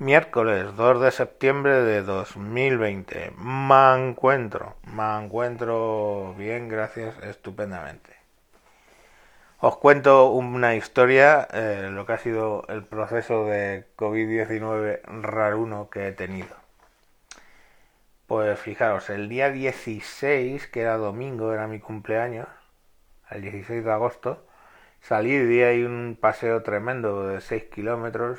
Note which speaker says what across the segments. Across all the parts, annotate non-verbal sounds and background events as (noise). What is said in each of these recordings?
Speaker 1: Miércoles 2 de septiembre de 2020. Me encuentro, me encuentro bien, gracias, estupendamente. Os cuento una historia, eh, lo que ha sido el proceso de COVID-19 raruno que he tenido. Pues fijaros, el día 16, que era domingo, era mi cumpleaños, el 16 de agosto, salí y di ahí un paseo tremendo de 6 kilómetros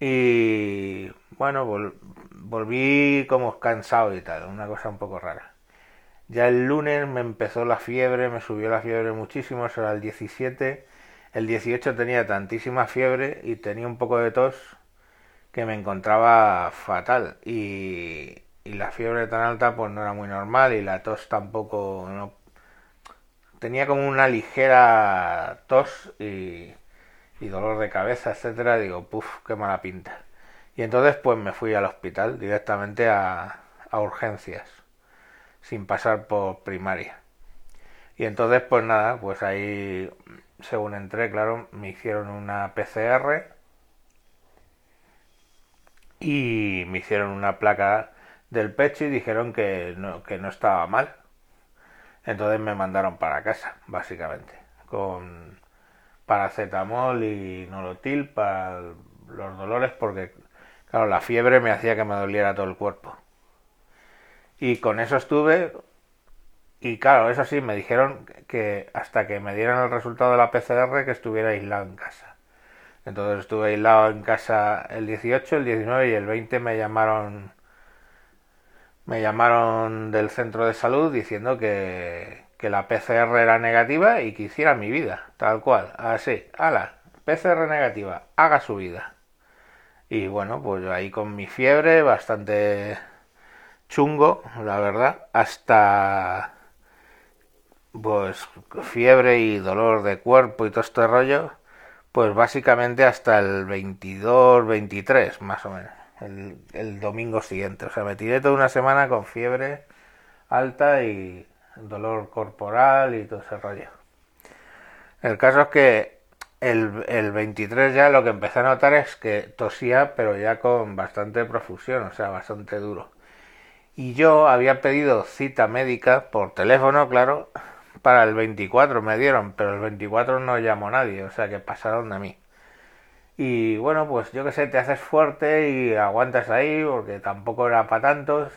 Speaker 1: y bueno, volví como cansado y tal, una cosa un poco rara. Ya el lunes me empezó la fiebre, me subió la fiebre muchísimo, eso era el 17. El 18 tenía tantísima fiebre y tenía un poco de tos que me encontraba fatal. Y, y la fiebre tan alta pues no era muy normal y la tos tampoco no tenía como una ligera tos y y dolor de cabeza, etcétera, digo, puff, qué mala pinta. Y entonces pues me fui al hospital directamente a, a urgencias, sin pasar por primaria. Y entonces pues nada, pues ahí según entré, claro, me hicieron una PCR y me hicieron una placa del pecho y dijeron que no, que no estaba mal. Entonces me mandaron para casa, básicamente, con paracetamol y nolotil para los dolores porque, claro, la fiebre me hacía que me doliera todo el cuerpo. Y con eso estuve y claro, eso sí, me dijeron que hasta que me dieran el resultado de la PCR que estuviera aislado en casa. Entonces estuve aislado en casa el 18, el 19 y el 20 me llamaron me llamaron del centro de salud diciendo que, que la PCR era negativa y que hiciera mi vida, tal cual, así, ala, PCR negativa, haga su vida. Y bueno, pues ahí con mi fiebre, bastante chungo, la verdad, hasta pues fiebre y dolor de cuerpo y todo este rollo, pues básicamente hasta el 22, 23, más o menos, el, el domingo siguiente. O sea, me tiré toda una semana con fiebre alta y dolor corporal y todo ese rollo. El caso es que el, el 23 ya lo que empecé a notar es que tosía, pero ya con bastante profusión, o sea, bastante duro. Y yo había pedido cita médica por teléfono, claro, para el 24 me dieron, pero el 24 no llamó nadie, o sea que pasaron de mí. Y bueno, pues yo que sé, te haces fuerte y aguantas ahí, porque tampoco era para tantos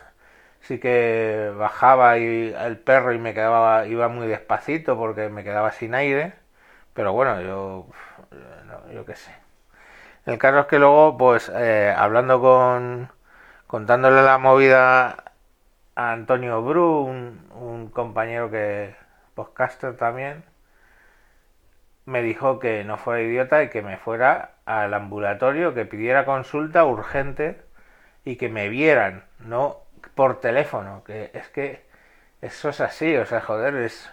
Speaker 1: sí que bajaba y el perro y me quedaba iba muy despacito porque me quedaba sin aire pero bueno yo yo qué sé. El caso es que luego pues eh, hablando con contándole la movida a Antonio Bru un, un compañero que podcaster también me dijo que no fuera idiota y que me fuera al ambulatorio que pidiera consulta urgente y que me vieran no por teléfono, que es que eso es así, o sea, joder, es,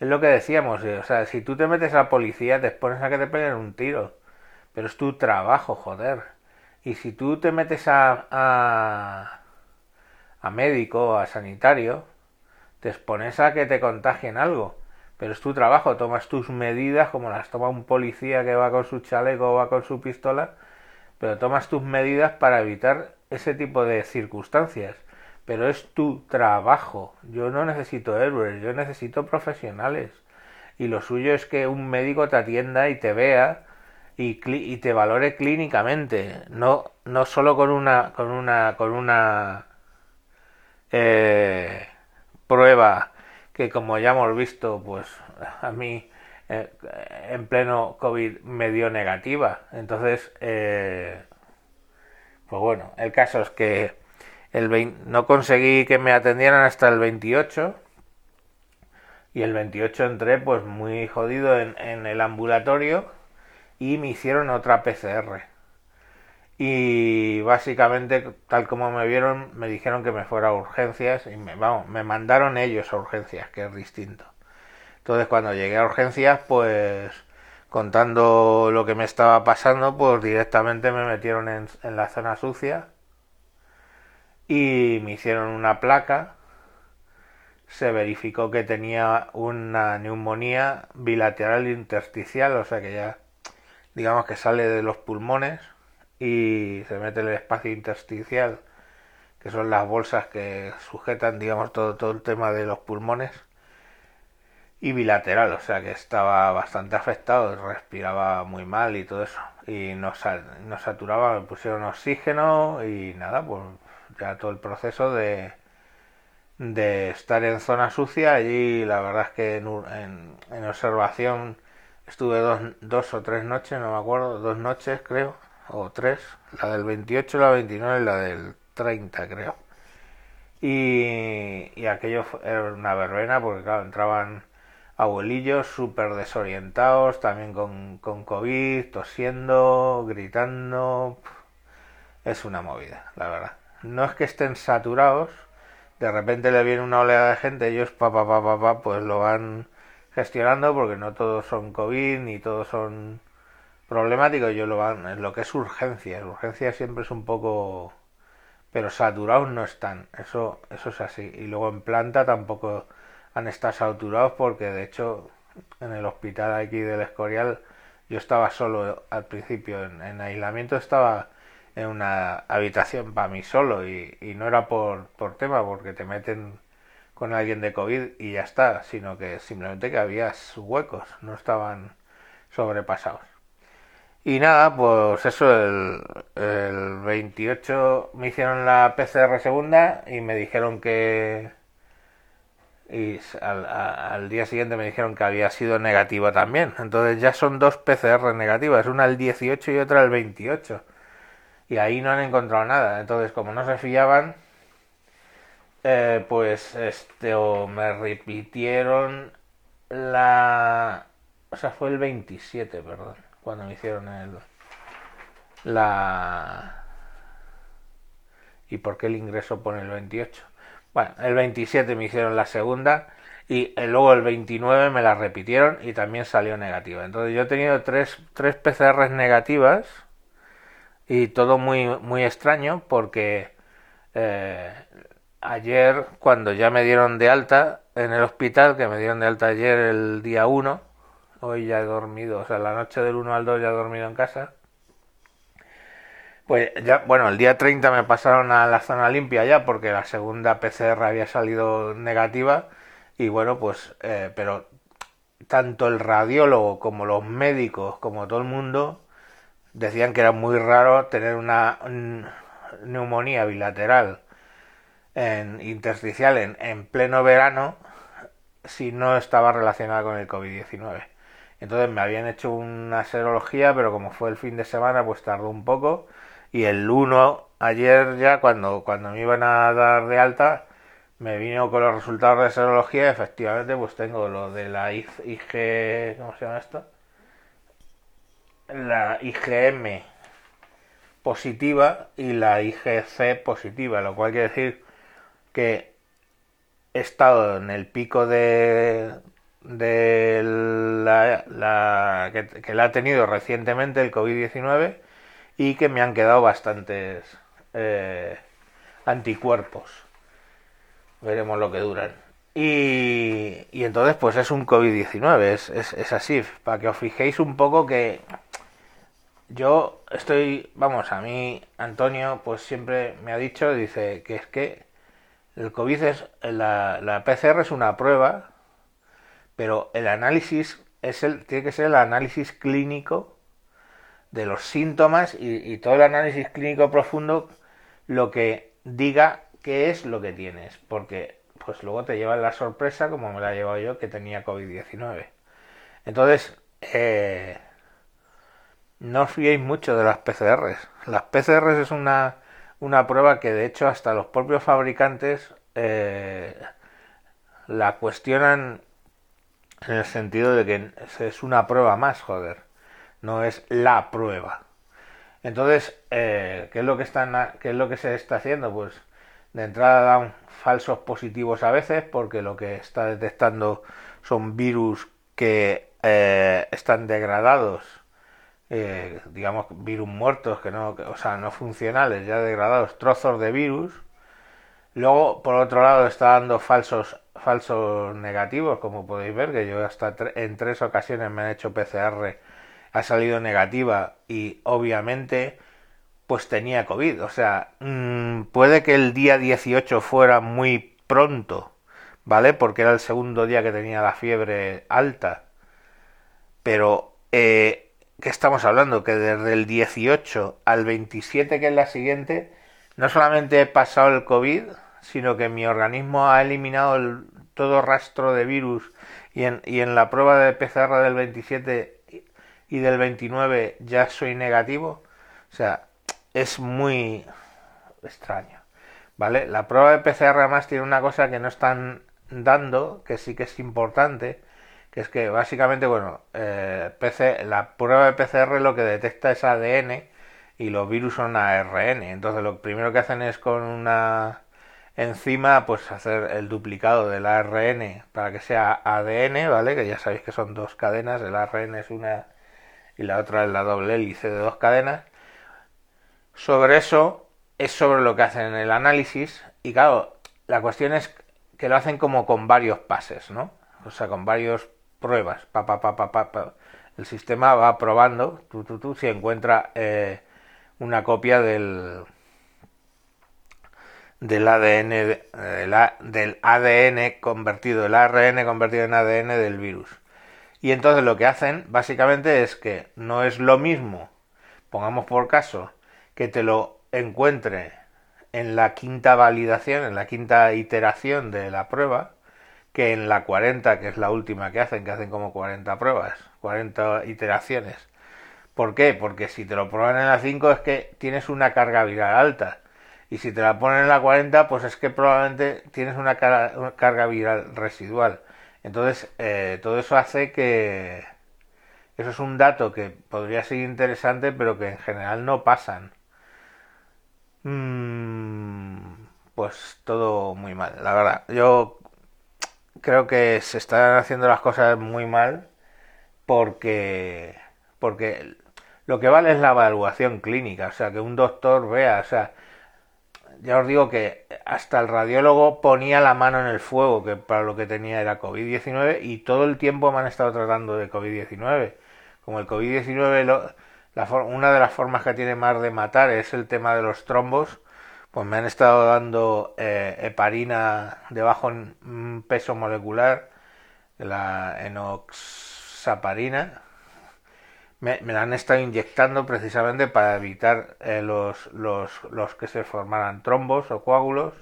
Speaker 1: es lo que decíamos, o sea, si tú te metes a la policía te pones a que te peguen un tiro, pero es tu trabajo, joder. Y si tú te metes a, a, a médico, a sanitario, te expones a que te contagien algo, pero es tu trabajo, tomas tus medidas como las toma un policía que va con su chaleco o va con su pistola, pero tomas tus medidas para evitar ese tipo de circunstancias pero es tu trabajo. Yo no necesito héroes, yo necesito profesionales. Y lo suyo es que un médico te atienda y te vea y, te valore clínicamente, no, no solo con una, con una, con una eh, prueba que como ya hemos visto, pues a mí eh, en pleno COVID me dio negativa. Entonces, eh, pues bueno, el caso es que el no conseguí que me atendieran hasta el 28 y el 28 entré pues muy jodido en, el ambulatorio y me hicieron otra PCR. Y básicamente, tal como me vieron, me dijeron que me fuera a urgencias y me, vamos, me mandaron ellos a urgencias, que es distinto. Entonces cuando llegué a urgencias, pues contando lo que me estaba pasando, pues directamente me metieron en la zona sucia y me hicieron una placa. Se verificó que tenía una neumonía bilateral intersticial, o sea que ya digamos que sale de los pulmones y se mete en el espacio intersticial, que son las bolsas que sujetan, digamos, todo, todo el tema de los pulmones, y bilateral, o sea que estaba bastante afectado, respiraba muy mal y todo eso. Y nos, nos saturaba, me pusieron oxígeno y nada, pues ya todo el proceso de, de estar en zona sucia. Allí la verdad es que en, en, observación estuve dos, dos, o tres noches, no me acuerdo, dos noches creo, o tres, la del 28, la 29 y la del 30 creo. Y, y aquello era una verbena porque claro, entraban abuelillos súper desorientados, también con, con COVID, tosiendo, gritando. Es una movida, la verdad. No es que estén saturados, de repente le viene una oleada de gente, ellos pa pa pa pa, pa pues lo van gestionando porque no todos son COVID ni todos son problemáticos, ellos lo van en lo que es urgencia, urgencia siempre es un poco pero saturados no están, eso eso es así. Y luego en planta tampoco han estado saturados porque de hecho en el hospital aquí del Escorial yo estaba solo al principio en, aislamiento estaba en una habitación para mí solo y, no era por, por tema porque te meten con alguien de COVID y ya está, sino que simplemente que había huecos, no estaban sobrepasados. Y nada, pues eso, el, el 28 me hicieron la PCR segunda y me dijeron que, y al, día siguiente me dijeron que había sido negativa también. Entonces ya son dos PCR negativas, una el 18 y otra el 28. Y ahí no han encontrado nada. Entonces, como no se fiaban, eh, pues este, o me repitieron la... O sea, fue el 27, perdón, cuando me hicieron el... La... ¿Y por qué el ingreso pone el 28? Bueno, el 27 me hicieron la segunda y eh, luego el 29 me la repitieron y también salió negativa. Entonces yo he tenido tres, tres PCRs negativas y todo muy, muy extraño porque eh, ayer cuando ya me dieron de alta en el hospital, que me dieron de alta ayer el día 1, hoy ya he dormido, o sea, la noche del 1 al 2 ya he dormido en casa pues ya, bueno, el día 30 me pasaron a la zona limpia ya porque la segunda PCR había salido negativa y bueno, pues, eh, pero tanto el radiólogo como los médicos, como todo el mundo, decían que era muy raro tener una neumonía bilateral en intersticial en, en pleno verano si no estaba relacionada con el COVID-19. Entonces me habían hecho una serología, pero como fue el fin de semana, pues tardó un poco y el 1 ayer ya cuando, cuando me iban a dar de alta me vino con los resultados de serología efectivamente pues tengo lo de la IG ¿cómo se llama esto? La IgM positiva y la IgC positiva lo cual quiere decir que he estado en el pico de de la, la que, la ha tenido recientemente el COVID-19 y que me han quedado bastantes eh, anticuerpos. Veremos lo que duran. Y, y entonces pues es un COVID-19, es, es, es así, para que os fijéis un poco que yo estoy, vamos, a mí Antonio pues siempre me ha dicho, dice que es que el COVID es, la, PCR es una prueba, pero el análisis es el, tiene que ser el análisis clínico de los síntomas y, todo el análisis clínico profundo lo que diga qué es lo que tienes, porque pues luego te lleva la sorpresa, como me la he llevado yo, que tenía COVID-19. Entonces, eh, no os fiéis mucho de las PCRs. Las PCRs es una, una prueba que de hecho hasta los propios fabricantes eh, la cuestionan en el sentido de que es una prueba más, joder no es la prueba. Entonces, eh, ¿qué, es lo que están, ¿qué es lo que se está haciendo? Pues de entrada dan falsos positivos a veces porque lo que está detectando son virus que eh, están degradados, eh, digamos virus muertos, que no, o sea, no funcionales, ya degradados, trozos de virus. Luego, por otro lado, está dando falsos falsos negativos, como podéis ver, que yo hasta en tres ocasiones me han hecho PCR ha salido negativa y obviamente pues tenía COVID. O sea, mm, puede que el día 18 fuera muy pronto, ¿vale? Porque era el segundo día que tenía la fiebre alta. Pero, eh, ¿qué estamos hablando? Que desde el 18 al 27, que es la siguiente, no solamente he pasado el COVID, sino que mi organismo ha eliminado el, todo rastro de virus y en, y en la prueba de PCR del 27 y del 29 ya soy negativo. O sea, es muy extraño. ¿Vale? La prueba de PCR además tiene una cosa que no están dando, que sí que es importante, que es que básicamente, bueno, eh, PC, la prueba de PCR lo que detecta es ADN y los virus son ARN. Entonces lo primero que hacen es con una enzima, pues hacer el duplicado del ARN para que sea ADN, ¿vale? Que ya sabéis que son dos cadenas, el ARN es una y la otra es la doble hélice de dos cadenas. Sobre eso es sobre lo que hacen el análisis y claro, la cuestión es que lo hacen como con varios pases, ¿no? O sea, con varias pruebas. Pa, pa, pa, El sistema va probando, tú, tú, si encuentra eh, una copia del del ADN del ADN convertido, el ARN convertido en ADN del virus. Y entonces lo que hacen básicamente es que no es lo mismo, pongamos por caso, que te lo encuentre en la quinta validación, en la quinta iteración de la prueba, que en la 40, que es la última que hacen, que hacen como 40 pruebas, 40 iteraciones. ¿Por qué? Porque si te lo prueban en la 5 es que tienes una carga viral alta. Y si te la ponen en la 40, pues es que probablemente tienes una carga, viral residual. Entonces, eh, todo eso hace que... Eso es un dato que podría ser interesante, pero que en general no pasan. Mm, pues todo muy mal, la verdad. Yo creo que se están haciendo las cosas muy mal porque porque lo que vale es la evaluación clínica, o sea, que un doctor vea, o sea, ya os digo que hasta el radiólogo ponía la mano en el fuego, que para lo que tenía era COVID-19, y todo el tiempo me han estado tratando de COVID-19. Como el COVID-19 una de las formas que tiene más de matar es el tema de los trombos, pues me han estado dando eh, heparina de bajo peso molecular, la enoxaparina, me, la han estado inyectando precisamente para evitar eh, los, los, los, que se formaran trombos o coágulos.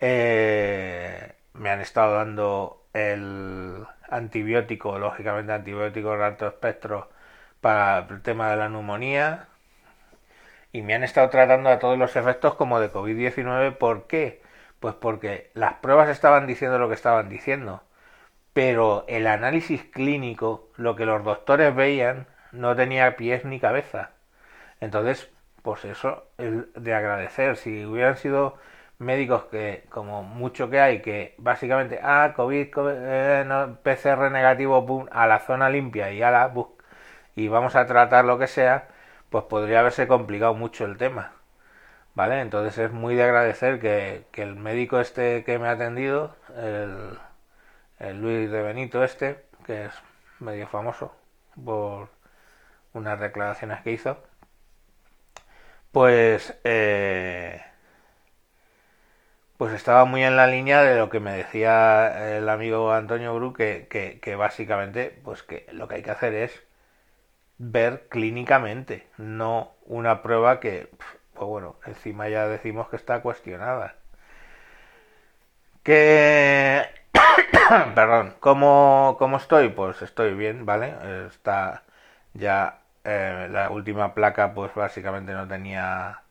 Speaker 1: Eh, me han estado dando el antibiótico, lógicamente antibiótico de alto espectro para el tema de la neumonía y me han estado tratando a todos los efectos como de COVID-19. ¿Por qué? Pues porque las pruebas estaban diciendo lo que estaban diciendo, pero el análisis clínico, lo que los doctores veían, no tenía pies ni cabeza. Entonces, pues eso es de agradecer. Si hubieran sido médicos que, como mucho que hay, que básicamente, ah, COVID, eh, PCR negativo, pum, a la zona limpia y a la y vamos a tratar lo que sea, pues podría haberse complicado mucho el tema. ¿Vale? Entonces es muy de agradecer que, el médico este que me ha atendido, el, el Luis de Benito este, que es medio famoso por unas declaraciones que hizo, pues eh, pues estaba muy en la línea de lo que me decía el amigo Antonio Bru que, que, que básicamente pues que lo que hay que hacer es ver clínicamente, no una prueba que, pues bueno, encima ya decimos que está cuestionada. Que, (coughs) perdón, ¿cómo, ¿cómo estoy? Pues estoy bien, ¿vale? Está ya eh, la última placa, pues básicamente no tenía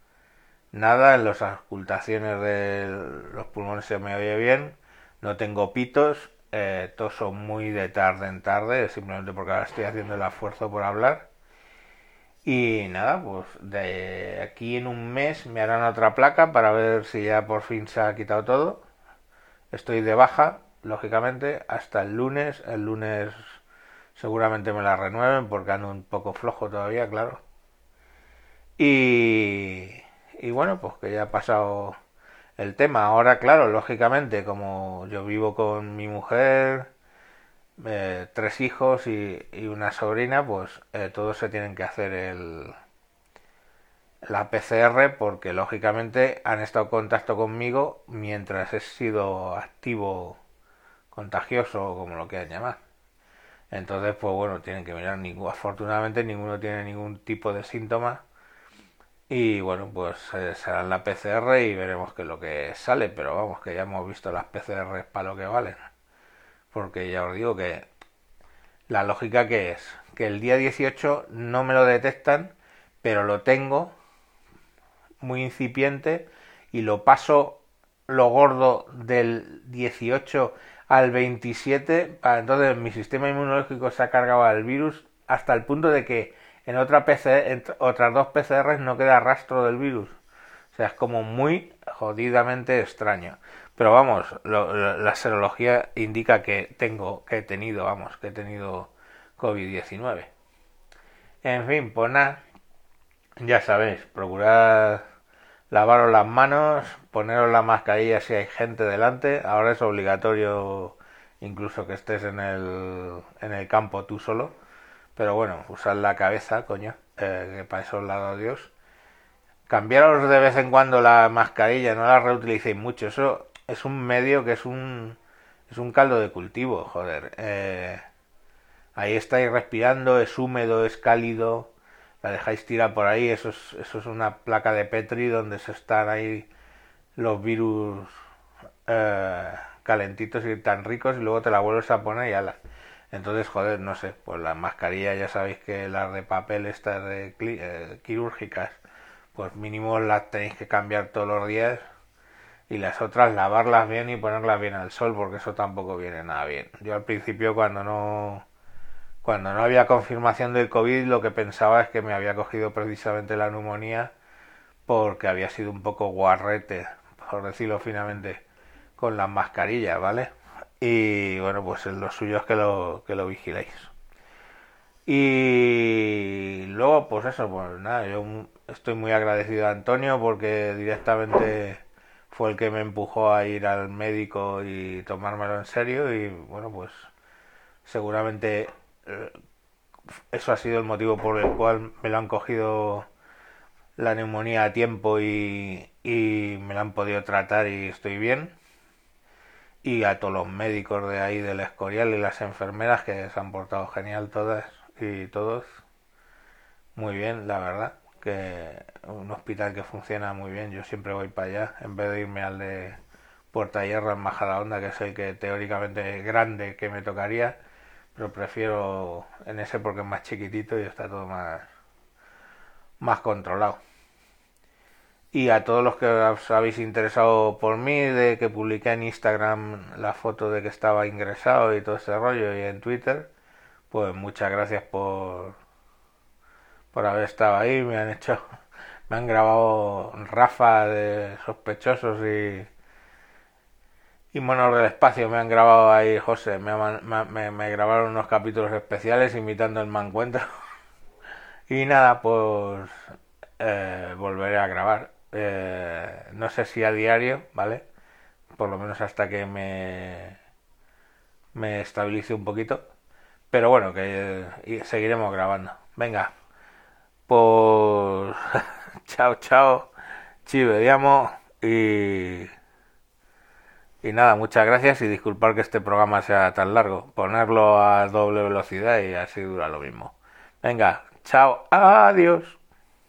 Speaker 1: nada, en las ocultaciones de los pulmones se me oye bien, no tengo pitos, eh, toso muy de tarde en tarde, simplemente porque ahora estoy haciendo el esfuerzo por hablar. Y nada, pues de aquí en un mes me harán otra placa para ver si ya por fin se ha quitado todo. Estoy de baja, lógicamente, hasta el lunes. El lunes seguramente me la renueven porque ando un poco flojo todavía, claro. Y, y bueno, pues que ya ha pasado el tema. Ahora, claro, lógicamente, como yo vivo con mi mujer, eh, tres hijos y, una sobrina, pues eh, todos se tienen que hacer el, la PCR porque lógicamente han estado en contacto conmigo mientras he sido activo contagioso como lo quieran llamar. Entonces, pues bueno, tienen que mirar. Ningún, afortunadamente ninguno tiene ningún tipo de síntoma. Y bueno, pues eh, será la PCR y veremos qué es lo que sale. Pero vamos, que ya hemos visto las PCR para lo que valen. Porque ya os digo que la lógica que es que el día 18 no me lo detectan, pero lo tengo muy incipiente y lo paso lo gordo del 18 al 27, para entonces mi sistema inmunológico se ha cargado al virus hasta el punto de que en otra PC, en otras dos PCRs no queda rastro del virus. O sea, es como muy jodidamente extraño. Pero vamos, la serología indica que tengo, que he tenido, vamos, que he tenido COVID-19. En fin, pues ya sabéis, procurad lavaros las manos, poneros la mascarilla si hay gente delante. Ahora es obligatorio incluso que estés en el, en el campo tú solo. Pero bueno, usad la cabeza, coño, eh, que para eso os Dios. Cambiaros de vez en cuando la mascarilla, no la reutilicéis mucho. Eso es un medio que es un, es un caldo de cultivo, joder. Eh, ahí estáis respirando, es húmedo, es cálido la dejáis tirar por ahí, eso es, eso es una placa de Petri donde se están ahí los virus eh, calentitos y tan ricos y luego te la vuelves a poner y ala. Entonces, joder, no sé, pues las mascarillas ya sabéis que las de papel estas de eh, quirúrgicas, pues mínimo las tenéis que cambiar todos los días y las otras lavarlas bien y ponerlas bien al sol porque eso tampoco viene nada bien. Yo al principio cuando no cuando no había confirmación del COVID, lo que pensaba es que me había cogido precisamente la neumonía porque había sido un poco guarrete, por decirlo finamente, con las mascarillas, ¿vale? Y bueno, pues lo suyo es que lo, que lo vigiléis. Y luego, pues eso, pues nada, yo estoy muy agradecido a Antonio porque directamente fue el que me empujó a ir al médico y tomármelo en serio y bueno, pues seguramente eh, eso ha sido el motivo por el cual me lo han cogido la neumonía a tiempo y, y me la han podido tratar y estoy bien. Y a todos los médicos de ahí del Escorial y las enfermeras que se han portado genial todas y todos. Muy bien, la verdad. Que un hospital que funciona muy bien. Yo siempre voy para allá en vez de irme al de Puerta Hierro en Onda que es que teóricamente grande que me tocaría pero prefiero en ese porque es más chiquitito y está todo más, más controlado. Y a todos los que os habéis interesado por mí, de que publiqué en Instagram la foto de que estaba ingresado y todo ese rollo, y en Twitter, pues muchas gracias por, por haber estado ahí. Me han hecho, (laughs) me han grabado Rafa de sospechosos y y Monos del Espacio me han grabado ahí, José, me, me, grabaron unos capítulos especiales imitando el mancuentro. (laughs) y nada, pues eh, volveré a grabar. Eh, no sé si a diario, ¿vale? Por lo menos hasta que me, me estabilice un poquito. Pero bueno, que seguiremos grabando. Venga, pues (laughs) chao, chao. Ci vediamo y... Y nada, muchas gracias y disculpar que este programa sea tan largo. Ponerlo a doble velocidad y así dura lo mismo. Venga, chao, adiós.